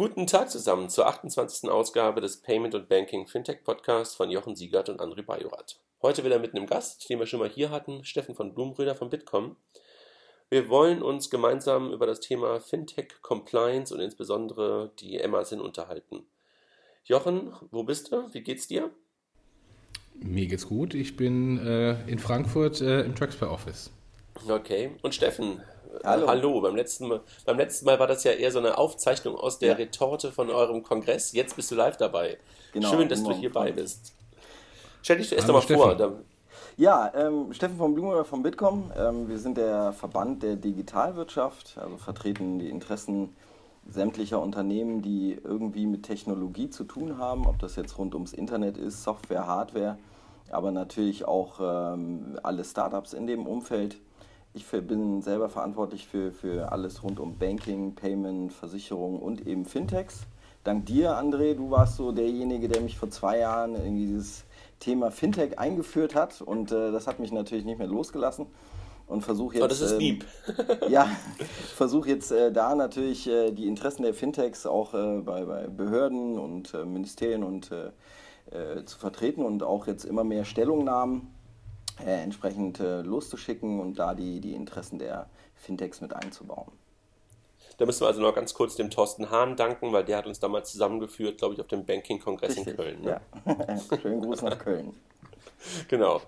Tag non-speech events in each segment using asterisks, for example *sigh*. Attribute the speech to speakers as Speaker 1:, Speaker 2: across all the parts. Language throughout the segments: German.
Speaker 1: Guten Tag zusammen zur 28. Ausgabe des Payment und Banking Fintech Podcasts von Jochen Siegert und André Bajorat. Heute wieder mit einem Gast, den wir schon mal hier hatten, Steffen von Blumröder von Bitkom. Wir wollen uns gemeinsam über das Thema Fintech, Compliance und insbesondere die MASIN unterhalten. Jochen, wo bist du? Wie geht's dir?
Speaker 2: Mir geht's gut. Ich bin äh, in Frankfurt äh, im Traxper Office.
Speaker 1: Okay. Und Steffen, Hallo. Hallo. Beim, letzten Mal, beim letzten Mal war das ja eher so eine Aufzeichnung aus der ja. Retorte von eurem Kongress. Jetzt bist du live dabei. Genau, Schön, dass du hierbei bist. Stell dich erst einmal vor.
Speaker 3: Ja, ähm, Steffen von Blumer von Bitkom. Ähm, wir sind der Verband der Digitalwirtschaft, also vertreten die Interessen sämtlicher Unternehmen, die irgendwie mit Technologie zu tun haben, ob das jetzt rund ums Internet ist, Software, Hardware, aber natürlich auch ähm, alle Startups in dem Umfeld. Ich bin selber verantwortlich für, für alles rund um Banking, Payment, Versicherung und eben Fintechs. Dank dir, André, du warst so derjenige, der mich vor zwei Jahren in dieses Thema Fintech eingeführt hat und äh, das hat mich natürlich nicht mehr losgelassen und versuche jetzt. Oh,
Speaker 1: das ist lieb.
Speaker 3: Ähm, *laughs* ja, versuche jetzt äh, da natürlich äh, die Interessen der Fintechs auch äh, bei, bei Behörden und äh, Ministerien und äh, zu vertreten und auch jetzt immer mehr Stellungnahmen äh, entsprechend äh, loszuschicken und da die, die Interessen der Fintechs mit einzubauen.
Speaker 1: Da müssen wir also noch ganz kurz dem Thorsten Hahn danken, weil der hat uns damals zusammengeführt, glaube ich, auf dem Banking-Kongress in Köln.
Speaker 3: Ne? Ja. *laughs* Schönen Gruß nach Köln. *laughs*
Speaker 1: Genau.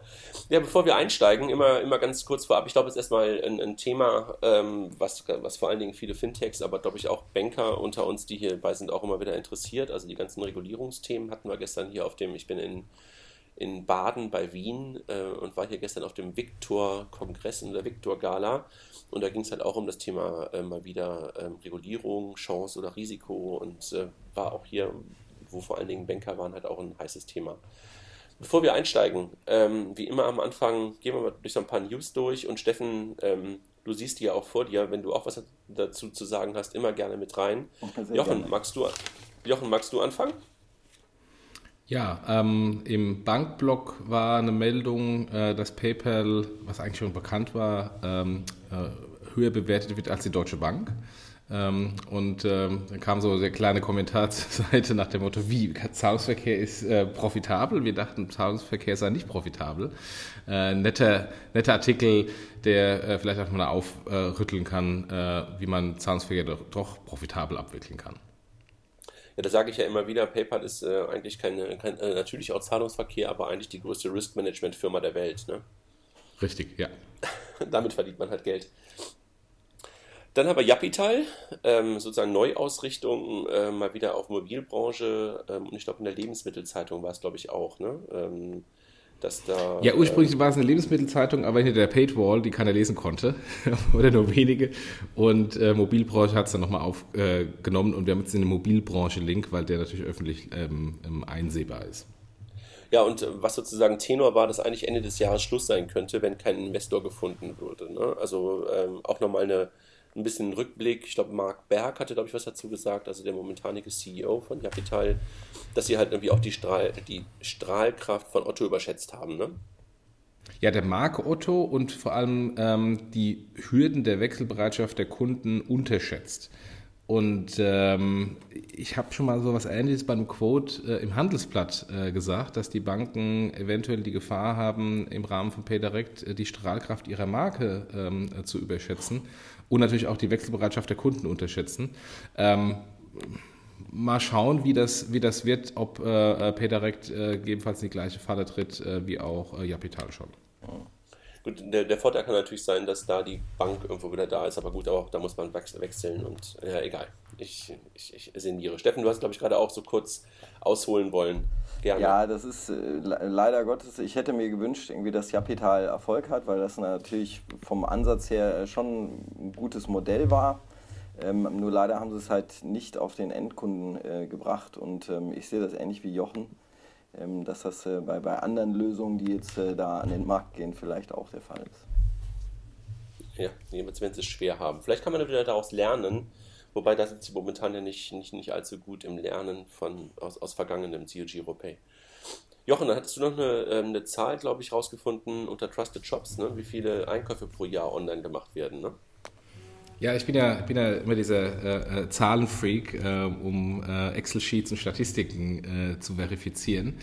Speaker 1: Ja, bevor wir einsteigen, immer, immer ganz kurz vorab. Ich glaube, es ist erstmal ein, ein Thema, ähm, was, was vor allen Dingen viele Fintechs, aber glaube ich auch Banker unter uns, die hierbei sind, auch immer wieder interessiert. Also die ganzen Regulierungsthemen hatten wir gestern hier auf dem, ich bin in in Baden bei Wien äh, und war hier gestern auf dem Victor-Kongress in der Victor-Gala. Und da ging es halt auch um das Thema äh, mal wieder ähm, Regulierung, Chance oder Risiko und äh, war auch hier, wo vor allen Dingen Banker waren, halt auch ein heißes Thema. Bevor wir einsteigen, ähm, wie immer am Anfang gehen wir mal durch so ein paar News durch und Steffen, ähm, du siehst die ja auch vor dir, wenn du auch was dazu zu sagen hast, immer gerne mit rein. Jochen, magst du, Jochen, magst du anfangen?
Speaker 2: Ja, ähm, im Bankblock war eine Meldung, äh, dass PayPal, was eigentlich schon bekannt war, ähm, äh, höher bewertet wird als die Deutsche Bank. Ähm, und ähm, dann kam so der kleine Kommentar *laughs* zur Seite nach dem Motto, wie Zahlungsverkehr ist äh, profitabel. Wir dachten, Zahlungsverkehr sei nicht profitabel. Äh, netter, netter Artikel, der äh, vielleicht auch mal aufrütteln kann, äh, wie man Zahlungsverkehr doch, doch profitabel abwickeln kann.
Speaker 1: Ja, da sage ich ja immer wieder, PayPal ist äh, eigentlich keine, kein, äh, natürlich auch Zahlungsverkehr, aber eigentlich die größte Risk-Management-Firma der Welt. Ne?
Speaker 2: Richtig, ja. *laughs*
Speaker 1: Damit verdient man halt Geld. Dann haben wir Japital, ähm, sozusagen Neuausrichtung, äh, mal wieder auf Mobilbranche ähm, und ich glaube in der Lebensmittelzeitung war es, glaube ich, auch. Ne? Ähm, dass da.
Speaker 2: Ja, ursprünglich äh, war es eine Lebensmittelzeitung, aber hinter der Paidwall, die keiner lesen konnte, *laughs* oder nur wenige. Und äh, Mobilbranche hat es dann nochmal aufgenommen äh, und wir haben jetzt den Mobilbranche-Link, weil der natürlich öffentlich ähm, ähm, einsehbar ist.
Speaker 1: Ja, und äh, was sozusagen Tenor war, dass eigentlich Ende des Jahres Schluss sein könnte, wenn kein Investor gefunden würde. Ne? Also ähm, auch nochmal eine ein bisschen Rückblick. Ich glaube, Marc Berg hatte, glaube ich, was dazu gesagt, also der momentanige CEO von Capital, dass sie halt irgendwie auch die, Strahl, die Strahlkraft von Otto überschätzt haben, ne?
Speaker 2: Ja, der Marke Otto und vor allem ähm, die Hürden der Wechselbereitschaft der Kunden unterschätzt. Und ähm, ich habe schon mal so was Ähnliches beim Quote äh, im Handelsblatt äh, gesagt, dass die Banken eventuell die Gefahr haben, im Rahmen von PayDirect äh, die Strahlkraft ihrer Marke ähm, äh, zu überschätzen und natürlich auch die Wechselbereitschaft der Kunden unterschätzen. Ähm, mal schauen, wie das, wie das wird, ob äh, äh PayDirect gegebenenfalls in die gleiche Falle tritt wie auch äh, Japital schon.
Speaker 1: Gut, der, der, Vorteil kann natürlich sein, dass da die Bank irgendwo wieder da ist, aber gut, auch da muss man wechseln und ja, egal. Ich, ich, ich sinniere. Steffen, du hast, glaube ich, gerade auch so kurz ausholen wollen.
Speaker 3: Gerne. Ja, das ist äh, leider Gottes, ich hätte mir gewünscht, irgendwie, dass Japital Erfolg hat, weil das natürlich vom Ansatz her äh, schon ein gutes Modell war. Ähm, nur leider haben sie es halt nicht auf den Endkunden äh, gebracht und ähm, ich sehe das ähnlich wie Jochen, dass das äh, bei, bei anderen Lösungen, die jetzt äh, da an den Markt gehen, vielleicht auch der Fall ist.
Speaker 1: Ja, jedenfalls werden sie es schwer haben. Vielleicht kann man wieder daraus lernen, Wobei da sind sie momentan ja nicht, nicht, nicht allzu gut im Lernen von, aus, aus vergangenem COG Europay. Jochen, dann hattest du noch eine, ähm, eine Zahl, glaube ich, rausgefunden unter Trusted Shops, ne? wie viele Einkäufe pro Jahr online gemacht werden. Ne?
Speaker 2: Ja, ich bin ja, bin ja immer dieser äh, äh, Zahlenfreak, äh, um äh, Excel-Sheets und Statistiken äh, zu verifizieren.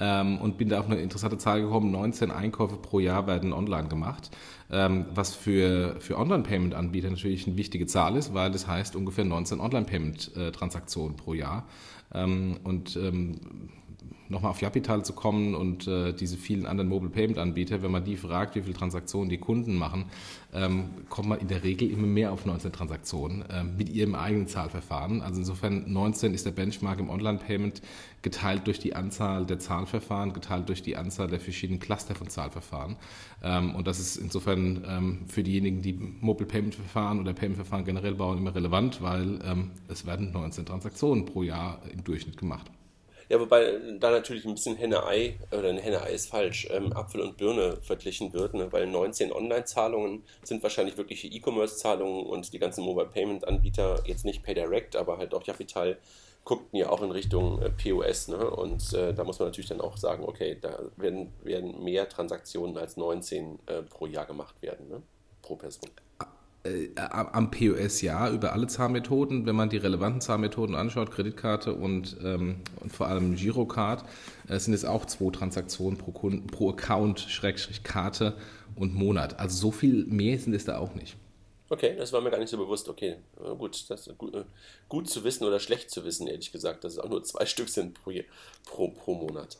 Speaker 2: Ähm, und bin da auf eine interessante Zahl gekommen. 19 Einkäufe pro Jahr werden online gemacht. Ähm, was für, für Online-Payment-Anbieter natürlich eine wichtige Zahl ist, weil das heißt ungefähr 19 Online-Payment-Transaktionen pro Jahr. Ähm, und ähm, nochmal auf Japital zu kommen und äh, diese vielen anderen Mobile Payment Anbieter, wenn man die fragt, wie viele Transaktionen die Kunden machen, ähm, kommt man in der Regel immer mehr auf 19 Transaktionen äh, mit ihrem eigenen Zahlverfahren. Also insofern 19 ist der Benchmark im Online Payment geteilt durch die Anzahl der Zahlverfahren, geteilt durch die Anzahl der verschiedenen Cluster von Zahlverfahren. Ähm, und das ist insofern ähm, für diejenigen, die Mobile Payment Verfahren oder Payment Verfahren generell bauen, immer relevant, weil ähm, es werden 19 Transaktionen pro Jahr im Durchschnitt gemacht.
Speaker 1: Ja, wobei da natürlich ein bisschen Henne-Ei, oder ein Henne-Ei ist falsch, ähm, Apfel und Birne verglichen wird, ne? weil 19 Online-Zahlungen sind wahrscheinlich wirkliche E-Commerce-Zahlungen und die ganzen Mobile-Payment-Anbieter, jetzt nicht PayDirect, aber halt auch Japital, guckten ja auch in Richtung äh, POS. Ne? Und äh, da muss man natürlich dann auch sagen, okay, da werden, werden mehr Transaktionen als 19 äh, pro Jahr gemacht werden, ne? pro Person.
Speaker 2: Äh, am POS ja, über alle Zahlmethoden. Wenn man die relevanten Zahlmethoden anschaut, Kreditkarte und, ähm, und vor allem Girocard, äh, sind es auch zwei Transaktionen pro, Kunden, pro Account, Schrägstrich Karte und Monat. Also so viel mehr sind es da auch nicht.
Speaker 1: Okay, das war mir gar nicht so bewusst. Okay, gut, das gut, äh, gut zu wissen oder schlecht zu wissen, ehrlich gesagt, dass es auch nur zwei *laughs* Stück sind pro, pro, pro Monat.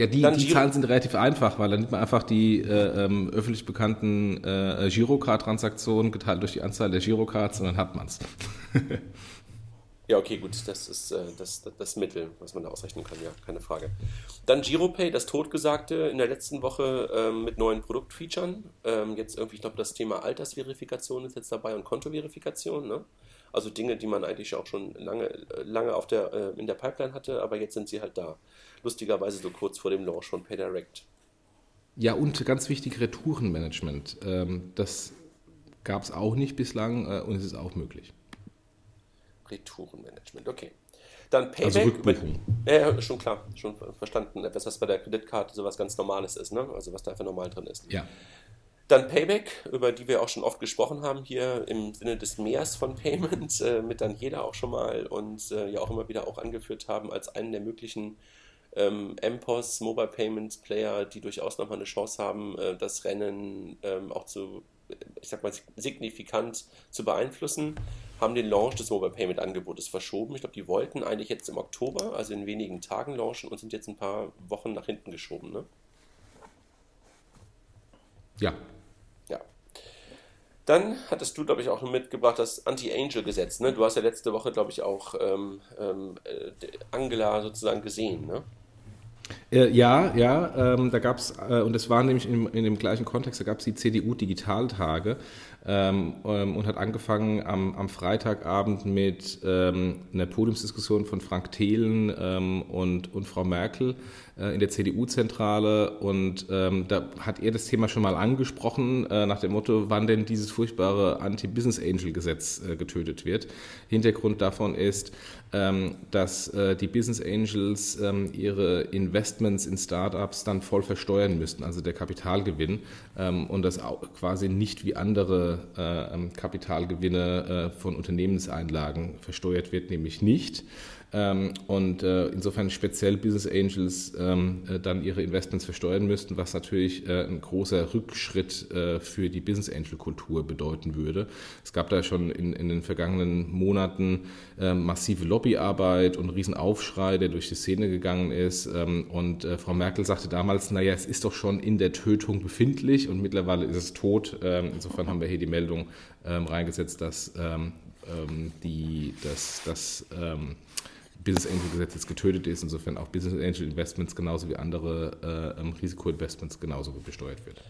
Speaker 2: Ja, die, die Zahlen sind relativ einfach, weil dann nimmt man einfach die äh, ähm, öffentlich bekannten äh, Girocard-Transaktionen geteilt durch die Anzahl der Girocards und dann hat man es.
Speaker 1: ja, okay, gut, das ist äh, das, das, das, Mittel, was man da ausrechnen kann, ja, keine Frage. Dann Giropay, das Totgesagte in der letzten Woche ähm, mit neuen Produktfeatures. Ähm, jetzt irgendwie, ich glaube, das Thema Altersverifikation ist jetzt dabei und Kontoverifikation, ne? Also Dinge, die man eigentlich auch schon lange, lange auf der, äh, in der Pipeline hatte, aber jetzt sind sie halt da lustigerweise so kurz vor dem Launch von PayDirect.
Speaker 2: Ja, und ganz wichtig, Retourenmanagement. Ähm, das gab es auch nicht bislang äh, und es ist auch möglich.
Speaker 1: Retourenmanagement, okay. Dann Payback. Also Rückbuchung. Ja, schon klar, schon verstanden, dass das bei der Kreditkarte sowas ganz Normales ist, ne? also was da für normal drin ist.
Speaker 2: Ja.
Speaker 1: Dann Payback, über die wir auch schon oft gesprochen haben hier im Sinne des Meers von Payment, äh, mit dann jeder auch schon mal und äh, ja auch immer wieder auch angeführt haben als einen der möglichen ähm, MPOS, Mobile Payments Player, die durchaus nochmal eine Chance haben, äh, das Rennen ähm, auch zu, ich sag mal, signifikant zu beeinflussen, haben den Launch des Mobile Payment Angebotes verschoben. Ich glaube, die wollten eigentlich jetzt im Oktober, also in wenigen Tagen launchen und sind jetzt ein paar Wochen nach hinten geschoben, ne?
Speaker 2: Ja.
Speaker 1: Ja. Dann hattest du, glaube ich, auch mitgebracht das Anti-Angel-Gesetz. Ne? Du hast ja letzte Woche, glaube ich, auch ähm, ähm, äh, Angela sozusagen gesehen. Ne?
Speaker 2: Äh, ja, ja, ähm, da gab es, äh, und es war nämlich in, in, dem gleichen Kontext, da gab es die CDU-Digitaltage ähm, ähm, und hat angefangen am, am Freitagabend mit ähm, einer Podiumsdiskussion von Frank Thelen ähm, und, und Frau Merkel äh, in der CDU-Zentrale und ähm, da hat er das Thema schon mal angesprochen, äh, nach dem Motto, wann denn dieses furchtbare Anti-Business-Angel-Gesetz äh, getötet wird. Hintergrund davon ist, ähm, dass äh, die Business Angels ihre Investments in Startups dann voll versteuern müssten, also der Kapitalgewinn und das quasi nicht wie andere Kapitalgewinne äh, von Unternehmenseinlagen versteuert wird, nämlich nicht. Ähm, und äh, insofern speziell Business Angels ähm, äh, dann ihre Investments versteuern müssten, was natürlich äh, ein großer Rückschritt äh, für die Business Angel Kultur bedeuten würde. Es gab da schon in, in den vergangenen Monaten ähm, massive Lobbyarbeit und Riesenaufschrei, der durch die Szene gegangen ist. Ähm, und äh, Frau Merkel sagte damals, naja, es ist doch schon in der Tötung befindlich und mittlerweile ist es tot. Ähm, insofern haben wir hier die Meldung ähm, reingesetzt, dass die, dass, dass Business Angel Gesetz jetzt getötet ist, insofern auch Business Angel Investments genauso wie andere äh, ähm, Risikoinvestments genauso besteuert wird.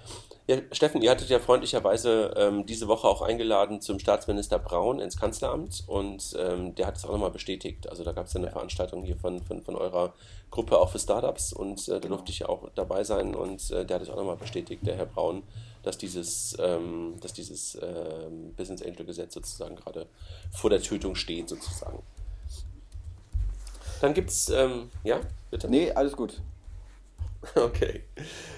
Speaker 1: Ja, Steffen, ihr hattet ja freundlicherweise ähm, diese Woche auch eingeladen zum Staatsminister Braun ins Kanzleramt und ähm, der hat es auch nochmal bestätigt. Also da gab es ja eine Veranstaltung hier von, von, von eurer Gruppe auch für Startups und äh, da durfte ich ja auch dabei sein und äh, der hat es auch nochmal bestätigt, der Herr Braun, dass dieses, ähm, dass dieses ähm, Business Angel Gesetz sozusagen gerade vor der Tötung steht sozusagen. Dann gibt es, ähm, ja,
Speaker 3: bitte? Nee, alles gut. *laughs*
Speaker 1: Okay.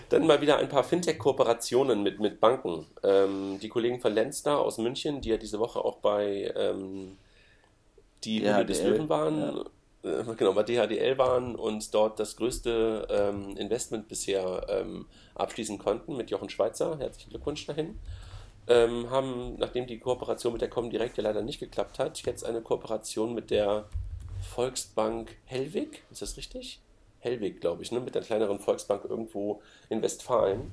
Speaker 1: Dann mal wieder ein paar Fintech-Kooperationen mit, mit Banken. Ähm, die Kollegen von Lenster aus München, die ja diese Woche auch bei ähm, die Höhle des Löwen waren, ja. äh, genau, bei DHDL waren und dort das größte ähm, Investment bisher ähm, abschließen konnten mit Jochen Schweizer. Herzlichen Glückwunsch dahin. Ähm, haben, nachdem die Kooperation mit der Comdirect ja leider nicht geklappt hat, jetzt eine Kooperation mit der Volksbank Hellwig, ist das richtig? Hellwig, glaube ich, ne? mit der kleineren Volksbank irgendwo in Westfalen.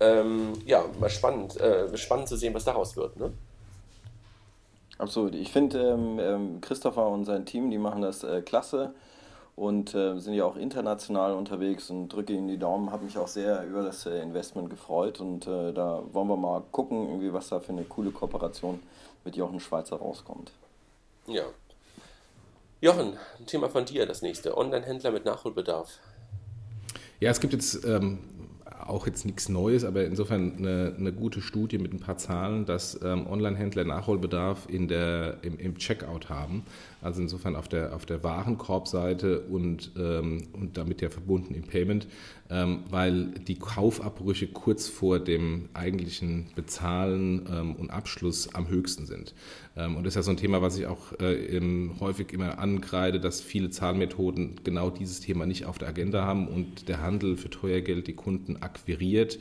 Speaker 1: Ähm, ja, mal spannend, äh, spannend zu sehen, was daraus wird. Ne?
Speaker 3: Absolut. Ich finde, ähm, ähm, Christopher und sein Team, die machen das äh, klasse und äh, sind ja auch international unterwegs und drücke ihnen die Daumen. Habe mich auch sehr über das äh, Investment gefreut und äh, da wollen wir mal gucken, irgendwie, was da für eine coole Kooperation mit Jochen Schweizer rauskommt.
Speaker 1: Ja, Jochen, ein Thema von dir, das nächste. Online-Händler mit Nachholbedarf.
Speaker 2: Ja, es gibt jetzt ähm, auch jetzt nichts Neues, aber insofern eine, eine, gute Studie mit ein paar Zahlen, dass ähm, Online-Händler Nachholbedarf in der, im, im, Checkout haben. Also insofern auf der, auf der Warenkorbseite und, ähm, und damit ja verbunden im Payment, weil die Kaufabbrüche kurz vor dem eigentlichen Bezahlen ähm, und Abschluss am höchsten sind. Ähm, und das ist ja so ein Thema, was ich auch äh, häufig immer angreide, dass viele Zahlmethoden genau dieses Thema nicht auf der Agenda haben und der Handel für teuer Geld die Kunden akquiriert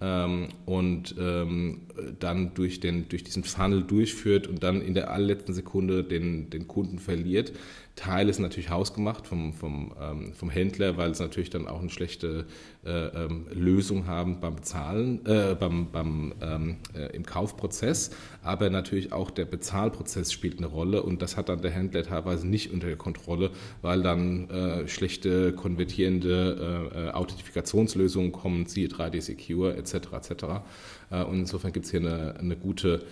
Speaker 2: ähm, und ähm, dann durch, den, durch diesen Funnel durchführt und dann in der allerletzten Sekunde den, den Kunden verliert. Teil ist natürlich hausgemacht vom, vom, ähm, vom Händler, weil es natürlich dann auch eine schlechte äh, ähm, Lösung haben beim Bezahlen, äh, beim, beim, ähm, äh, im Kaufprozess. Aber natürlich auch der Bezahlprozess spielt eine Rolle und das hat dann der Händler teilweise nicht unter der Kontrolle, weil dann äh, schlechte konvertierende äh, äh, Authentifikationslösungen kommen, siehe 3D Secure etc. etc. und insofern gibt es hier eine, eine gute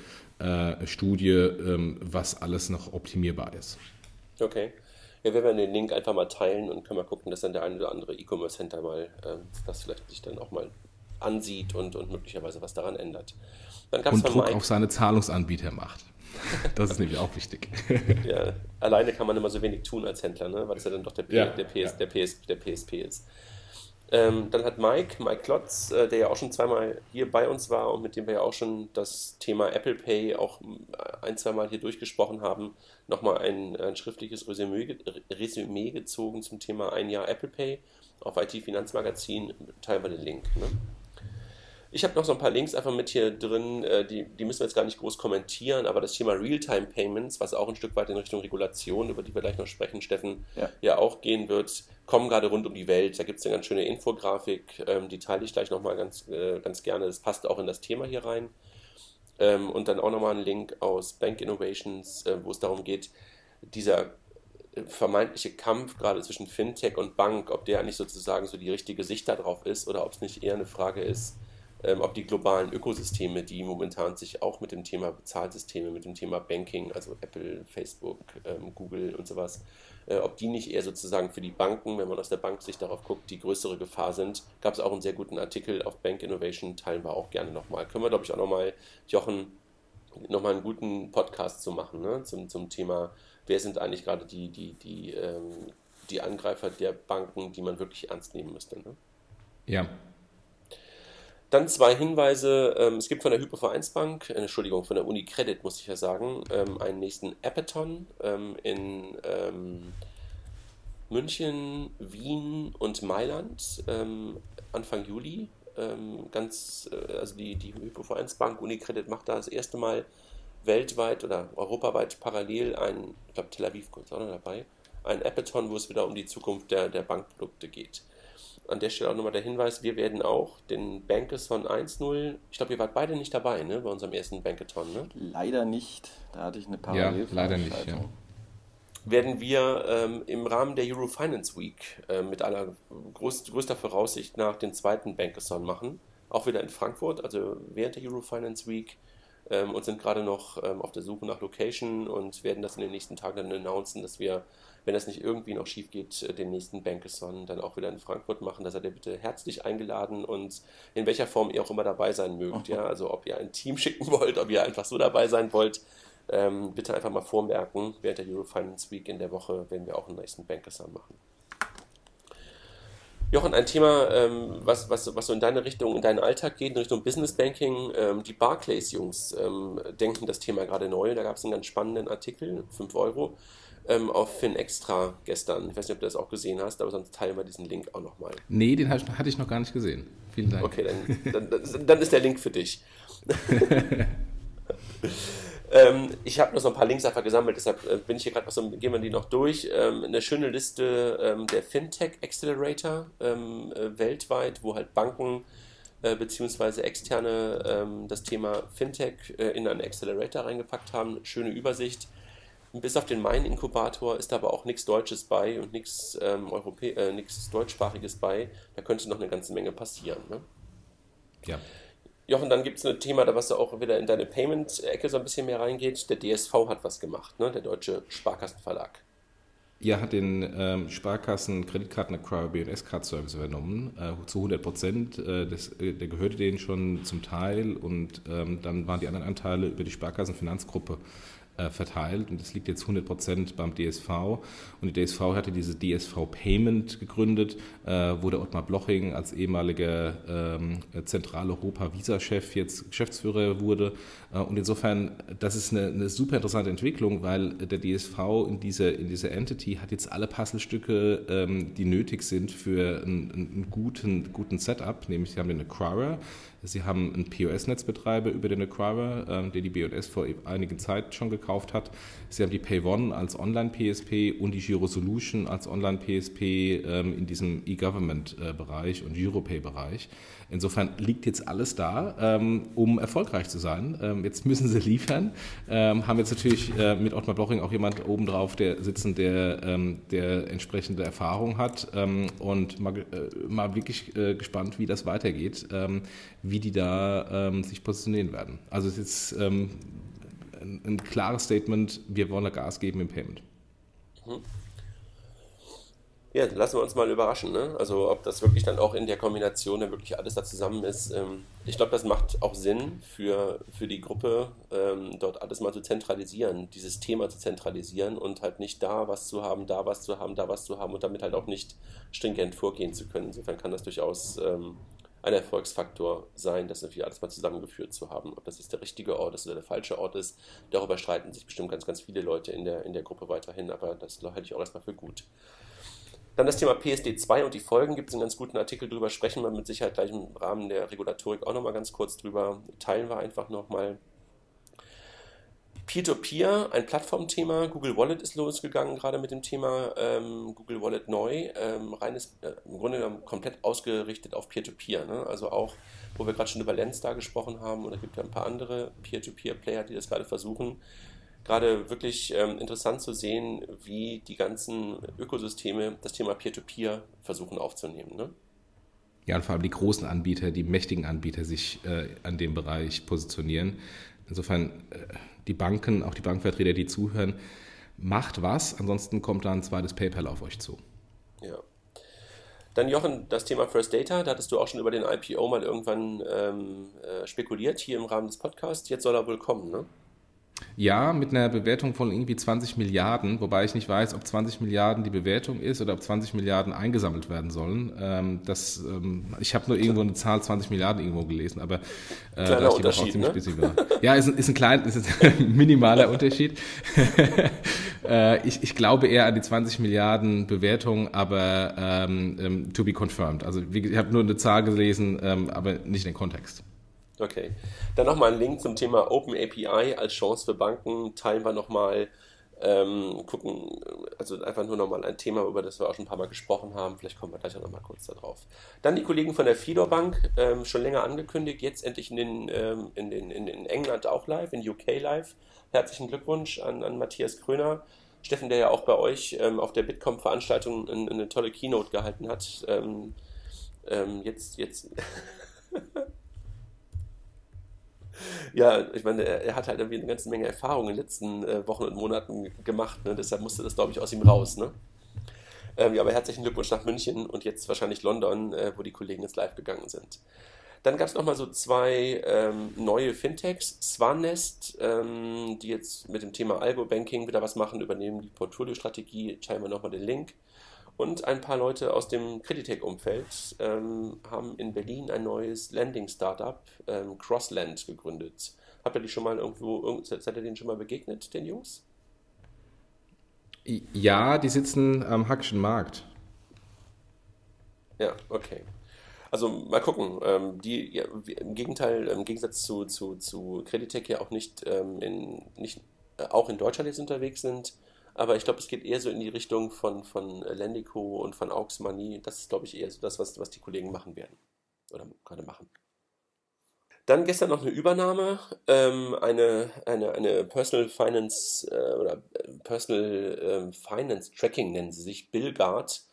Speaker 2: Studie, ähm, was alles noch optimierbar ist.
Speaker 1: Okay. Ja, wir werden den Link einfach mal teilen und können mal gucken, dass dann der eine oder andere E-Commerce-Center mal ähm, das vielleicht sich dann auch mal ansieht und, und möglicherweise was daran ändert.
Speaker 2: Dann und Druck Mike, auf seine Zahlungsanbieter macht. *laughs* Das ist nämlich auch wichtig. *laughs*
Speaker 1: ja, alleine kann man immer so wenig tun als Händler, ne? weil es ja dann doch der, P ja, der, PS, ja. der, PS, der PSP ist. Ähm, dann hat Mike, Mike Klotz, äh, der ja auch schon zweimal hier bei uns war und mit dem wir ja auch schon das Thema Apple Pay auch äh, ein, zweimal hier durchgesprochen haben, nochmal ein, ein schriftliches Resümee, Resümee, gezogen zum Thema ein Jahr Apple Pay auf IT Finanzmagazin. Teilen wir den Link. Ne? Ich habe noch so ein paar Links einfach mit hier drin, äh, die, die müssen wir jetzt gar nicht groß kommentieren, aber das Thema Realtime Payments, was auch ein Stück weit in Richtung Regulation, über die wir gleich noch sprechen, Steffen, ja, ja auch gehen wird, kommen gerade rund um die Welt. Da gibt es eine ganz schöne Infografik, ähm, die teile ich gleich nochmal ganz, äh, ganz gerne. Das passt auch in das Thema hier rein. Ähm, und dann auch nochmal ein Link aus Bank Innovations, äh, wo es darum geht, dieser vermeintliche Kampf gerade zwischen Fintech und Bank, ob der eigentlich sozusagen so die richtige Sicht darauf ist oder ob es nicht eher eine Frage ist, ähm, ob die globalen Ökosysteme, die momentan sich auch mit dem Thema Bezahlsysteme, mit dem Thema Banking, also Apple, Facebook, ähm, Google und sowas, äh, ob die nicht eher sozusagen für die Banken, wenn man aus der Banksicht darauf guckt, die größere Gefahr sind. Gab es auch einen sehr guten Artikel auf Bank Innovation, teilen wir auch gerne nochmal. Können wir, glaube ich, auch nochmal, Jochen, nochmal einen guten Podcast zu machen, ne? zum, zum Thema, wer sind eigentlich gerade die, die, die, ähm, die Angreifer der Banken, die man wirklich ernst nehmen müsste. Ne?
Speaker 2: Ja,
Speaker 1: dann zwei Hinweise. Ähm, es gibt von der Hypovereinsbank, äh, Entschuldigung, von der Uni Credit, muss ich ja sagen, ähm, einen nächsten Appathon ähm, in München, Wien und Mailand Anfang Juli. Ganz, äh, also die, die Hypovereinsbank Uni Credit macht da das erste Mal weltweit oder europaweit parallel ein, ich glaube Tel Aviv kommt auch noch dabei, ein Appathon, wo es wieder um die Zukunft der, der Bankprodukte geht an der Stelle auch nochmal der Hinweis, wir werden auch den Bankathon 1.0, ich glaube, ihr wart beide nicht dabei, ne, bei unserem ersten Bankathon, ne?
Speaker 3: Leider nicht, da hatte ich eine Parallel.
Speaker 2: Ja, leider nicht, ja.
Speaker 1: Werden wir ähm, im Rahmen der Eurofinance Week äh, mit aller groß, größter Voraussicht nach den zweiten Bankathon machen, auch wieder in Frankfurt, also während der Eurofinance Week ähm, und sind gerade noch ähm, auf der Suche nach Location und werden das in den nächsten Tagen dann announcen, dass wir wenn das nicht irgendwie noch schief geht, äh, den nächsten Bankathon dann auch wieder in Frankfurt machen. Da seid ihr bitte herzlich eingeladen und in welcher Form ihr auch immer dabei sein mögt. Ja? Also ob ihr ein Team *laughs* schicken wollt, ob ihr einfach so dabei sein wollt, ähm, bitte einfach mal vormerken. Während der Eurofinance Week in der Woche werden wir auch einen nächsten Bankathon machen. Jochen, ein Thema, ähm, was, was, was so in deine Richtung, in deinen Alltag geht, in Richtung Business Banking. Ähm, die Barclays-Jungs ähm, denken das Thema gerade neu. Da gab es einen ganz spannenden Artikel, 5 Euro, ähm, auf FinExtra gestern. Ich weiß nicht, ob du das auch gesehen hast, aber sonst teilen wir diesen Link auch nochmal.
Speaker 2: Nee, den hatte ich noch gar nicht gesehen. Vielen Dank.
Speaker 1: Okay, dann, dann, dann ist der Link für dich. *laughs* Ähm, ich habe noch so ein paar Links einfach gesammelt, deshalb äh, bin ich hier gerade so, gehen wir die noch durch. Ähm, eine schöne Liste ähm, der Fintech Accelerator ähm, äh, weltweit, wo halt Banken äh, beziehungsweise externe ähm, das Thema Fintech äh, in einen Accelerator reingepackt haben. Schöne Übersicht. Bis auf den Main-Inkubator ist aber auch nichts Deutsches bei und nichts ähm, äh, Deutschsprachiges bei. Da könnte noch eine ganze Menge passieren. Ne?
Speaker 2: Ja.
Speaker 1: Jochen, dann gibt es ein Thema, da was du auch wieder in deine Payment-Ecke so ein bisschen mehr reingeht. Der DSV hat was gemacht, ne? der Deutsche Sparkassenverlag.
Speaker 2: Ja, hat den ähm, Sparkassen Kreditkarten Acquire BNS Card Service übernommen, äh, zu 100 Prozent. Äh, äh, der gehörte denen schon zum Teil und ähm, dann waren die anderen Anteile über die Sparkassen Finanzgruppe äh, verteilt und das liegt jetzt 100 Prozent beim DSV. Und die DSV hatte diese DSV Payment gegründet, äh, wo der Ottmar Bloching als ehemaliger ähm, Zentraleuropa-Visa-Chef jetzt Geschäftsführer wurde. Äh, und insofern, das ist eine, eine, super interessante Entwicklung, weil der DSV in dieser, in dieser Entity hat jetzt alle Puzzlestücke, ähm, die nötig sind für einen, einen guten, guten Setup, nämlich sie haben den Acquirer, Sie haben einen POS-Netzbetreiber über den Acquirer, ähm, der die BS vor einigen Zeit schon gekauft hat. Sie haben die PayOne als Online-PSP und die Giro Solution als Online-PSP ähm, in diesem E-Government-Bereich und Giropay-Bereich. Insofern liegt jetzt alles da, ähm, um erfolgreich zu sein. Ähm, jetzt müssen sie liefern. Ähm, haben jetzt natürlich äh, mit Ottmar Bloching auch jemand obendrauf, der sitzen, der, ähm, der entsprechende Erfahrung hat und mal, äh, mal wirklich äh, gespannt, wie das weitergeht, wie die da sich positionieren werden. Also es ist jetzt ein, ein klares Statement, wir wollen da Gas geben im Payment. Mhm.
Speaker 1: Ja, lassen wir uns mal überraschen. Ne? Also ob das wirklich dann auch in der Kombination dann wirklich alles da zusammen ist. Ähm, ich glaube, das macht auch Sinn für, für die Gruppe, ähm, dort alles mal zu zentralisieren, dieses Thema zu zentralisieren und halt nicht da was zu haben, da was zu haben, da was zu haben und damit halt auch nicht stringent vorgehen zu können. Insofern kann das durchaus ähm, ein Erfolgsfaktor sein, das natürlich alles mal zusammengeführt zu haben. Ob das jetzt der richtige Ort ist oder der falsche Ort ist, darüber streiten sich bestimmt ganz, ganz viele Leute in der, in der Gruppe weiterhin, aber das halte ich auch erstmal für gut. Dann das Thema PSD2 und die Folgen gibt es einen ganz guten Artikel drüber, sprechen wir mit Sicherheit gleich im Rahmen der Regulatorik auch nochmal ganz kurz drüber, teilen wir einfach nochmal. Peer-to-Peer, ein Plattformthema. Google Wallet ist losgegangen, gerade mit dem Thema ähm, Google Wallet neu. Ähm, reines, äh, im Grunde genommen komplett ausgerichtet auf Peer-to-Peer. Ne? Also auch, wo wir gerade schon über Lens da gesprochen haben, und es gibt ja ein paar andere Peer-to-Peer-Player, die das gerade versuchen, gerade wirklich ähm, interessant zu sehen, wie die ganzen Ökosysteme das Thema Peer-to-Peer -Peer versuchen aufzunehmen. Ne?
Speaker 2: Ja, und vor allem die großen Anbieter, die mächtigen Anbieter sich äh, an dem Bereich positionieren. Insofern äh, die Banken, auch die Bankvertreter, die zuhören, macht was, ansonsten kommt da ein zweites PayPal auf euch zu.
Speaker 1: Ja. Dann Jochen, das Thema First Data, da hattest du auch schon über den IPO mal irgendwann ähm, äh, spekuliert hier im Rahmen des Podcasts. Jetzt soll er wohl kommen, ne?
Speaker 2: Ja, mit einer Bewertung von irgendwie 20 Milliarden, wobei ich nicht weiß, ob 20 Milliarden die Bewertung ist oder ob 20 Milliarden eingesammelt werden sollen. Ähm, das, ähm, ich habe nur irgendwo eine Zahl 20 Milliarden irgendwo gelesen, aber
Speaker 1: äh, da ist die auch ziemlich ne?
Speaker 2: busy war. Ja, ist, ist ein klein, ist ein *laughs* minimaler Unterschied. *laughs* äh, ich, ich glaube eher an die 20 Milliarden Bewertung, aber ähm, ähm, to be confirmed. Also ich habe nur eine Zahl gelesen, ähm, aber nicht den Kontext.
Speaker 1: Okay. Dann nochmal ein Link zum Thema Open API als Chance für Banken. Teilen wir nochmal. Ähm, gucken, also einfach nur nochmal ein Thema, über das wir auch schon ein paar Mal gesprochen haben. Vielleicht kommen wir gleich auch nochmal kurz darauf. Dann die Kollegen von der Fidor Bank, ähm, schon länger angekündigt, jetzt endlich in, den, ähm, in, den, in, in, England auch live, in UK live. Herzlichen Glückwunsch an, an Matthias Kröner. Steffen, der ja auch bei euch ähm, auf der Bitkom-Veranstaltung eine, tolle Keynote gehalten hat. Ähm, ähm, jetzt, jetzt *laughs* ja, ich meine, er, hat halt irgendwie eine ganze Menge Erfahrung in den letzten äh, Wochen und Monaten gemacht, ne? deshalb musste das, glaube ich, aus ihm raus. Ne? Ähm, ja, aber herzlichen Glückwunsch nach München und jetzt wahrscheinlich London, äh, wo die Kollegen jetzt live gegangen sind. Dann gab es nochmal so zwei ähm, neue Fintechs. Swanest, ähm, die jetzt mit dem Thema Algo-Banking wieder was machen, übernehmen die Portfolio-Strategie. Teilen wir nochmal den Link. Und ein paar Leute aus dem Creditec-Umfeld ähm, haben in Berlin ein neues Landing-Startup, ähm, Crossland, gegründet. Habt ihr die schon mal irgendwo, seid ihr denen schon mal begegnet, den Jungs?
Speaker 2: Ja, die sitzen am Hackschen Markt.
Speaker 1: Ja, okay. Also mal gucken. Ähm, die ja, im Gegenteil, im Gegensatz zu, zu, zu Creditec ja auch nicht, ähm, in, nicht äh, auch in Deutschland jetzt unterwegs sind. Aber ich glaube, es geht eher so in die Richtung von, von Lendico und von Aux Money. Das ist, glaube ich, eher so das, was, was die Kollegen machen werden. Oder gerade machen. Dann gestern noch eine Übernahme, ähm, eine, eine, eine Personal Finance äh, oder äh, Personal äh, Finance Tracking nennen sie sich, Billguard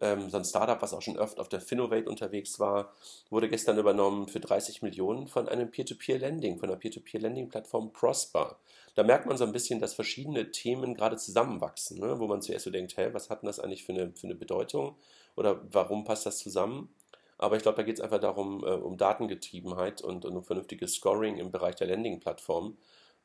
Speaker 1: ähm, so ein Startup, was auch schon oft auf der Finovate unterwegs war, wurde gestern übernommen für 30 Millionen von einem Peer-to-Peer-Lending, von der Peer-to-Peer-Lending-Plattform Prosper. Da merkt man so ein bisschen, dass verschiedene Themen gerade zusammenwachsen, ne? wo man zuerst so denkt, hä, was hat denn das eigentlich für eine, für eine Bedeutung oder warum passt das zusammen? Aber ich glaube, da geht es einfach darum, äh, um Datengetriebenheit und, und um vernünftiges Scoring im Bereich der Landing-Plattform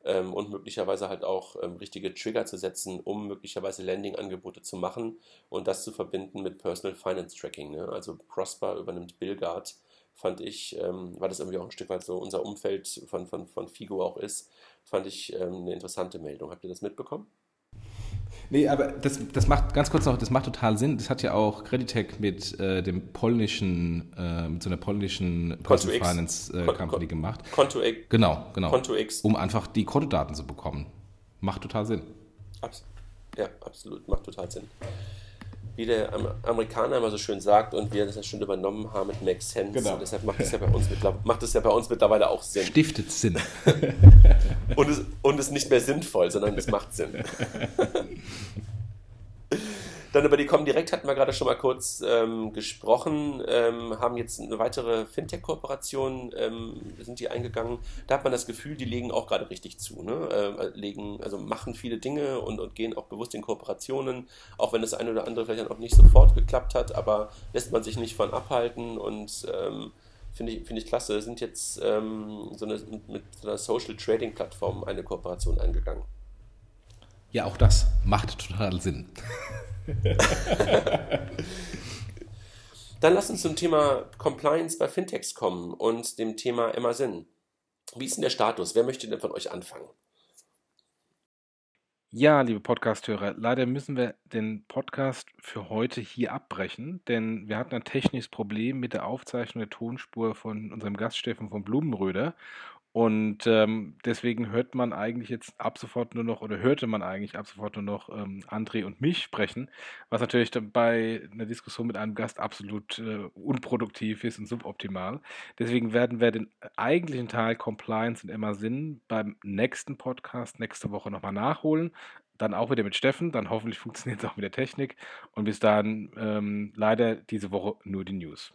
Speaker 1: ähm, und möglicherweise halt auch ähm, richtige Trigger zu setzen, um möglicherweise Landing-Angebote zu machen und das zu verbinden mit Personal Finance Tracking. Ne? Also Prosper übernimmt Billguard, fand ich, ähm, weil das irgendwie auch ein Stück weit so unser Umfeld von, von, von Figo auch ist, fand ich ähm, eine interessante Meldung. Habt ihr das mitbekommen?
Speaker 2: Nee, aber das, das macht ganz kurz noch, das macht total Sinn. Das hat ja auch Creditec mit äh, dem polnischen, äh, mit so einer polnischen Personal Finance äh, Company gemacht.
Speaker 1: Konto X.
Speaker 2: Genau, genau.
Speaker 1: Konto X.
Speaker 2: Um einfach die Kontodaten zu bekommen. Macht total Sinn.
Speaker 1: Abs ja, absolut, macht total Sinn wie der Amerikaner immer so schön sagt und wir das ja schon übernommen haben mit Make Sense. Genau. Und deshalb macht es ja, bei uns macht es ja bei uns mittlerweile auch Sinn.
Speaker 2: Stiftet Sinn. *laughs*
Speaker 1: und, es, und es nicht mehr sinnvoll, sondern es macht Sinn. *laughs* Dann über die Comdirect hatten wir gerade schon mal kurz ähm, gesprochen, ähm, haben jetzt eine weitere Fintech-Kooperation, ähm, sind die eingegangen. Da hat man das Gefühl, die legen auch gerade richtig zu. Ne? Äh, legen, also machen viele Dinge und, und gehen auch bewusst in Kooperationen, auch wenn das eine oder andere vielleicht auch nicht sofort geklappt hat, aber lässt man sich nicht von abhalten und ähm, finde ich, find ich klasse. Sind jetzt ähm, so eine, mit so einer Social Trading Plattform eine Kooperation eingegangen.
Speaker 2: Ja, auch das macht total Sinn. *laughs*
Speaker 1: Dann lass uns zum Thema Compliance bei Fintechs kommen und dem Thema Amazon. Wie ist denn der Status? Wer möchte denn von euch anfangen?
Speaker 2: Ja, liebe Podcast-Hörer, leider müssen wir den Podcast für heute hier abbrechen, denn wir hatten ein technisches Problem mit der Aufzeichnung der Tonspur von unserem Gast Steffen von Blumenröder und ähm, deswegen hört man eigentlich jetzt ab sofort nur noch, oder hörte man eigentlich ab sofort nur noch ähm, André und mich sprechen, was natürlich bei einer Diskussion mit einem Gast absolut äh, unproduktiv ist und suboptimal. Deswegen werden wir den eigentlichen Teil Compliance und Emma Sinn beim nächsten Podcast nächste Woche nochmal nachholen. Dann auch wieder mit Steffen, dann hoffentlich *laughs* funktioniert es auch mit der Technik. Und bis dahin ähm, leider diese Woche nur die News.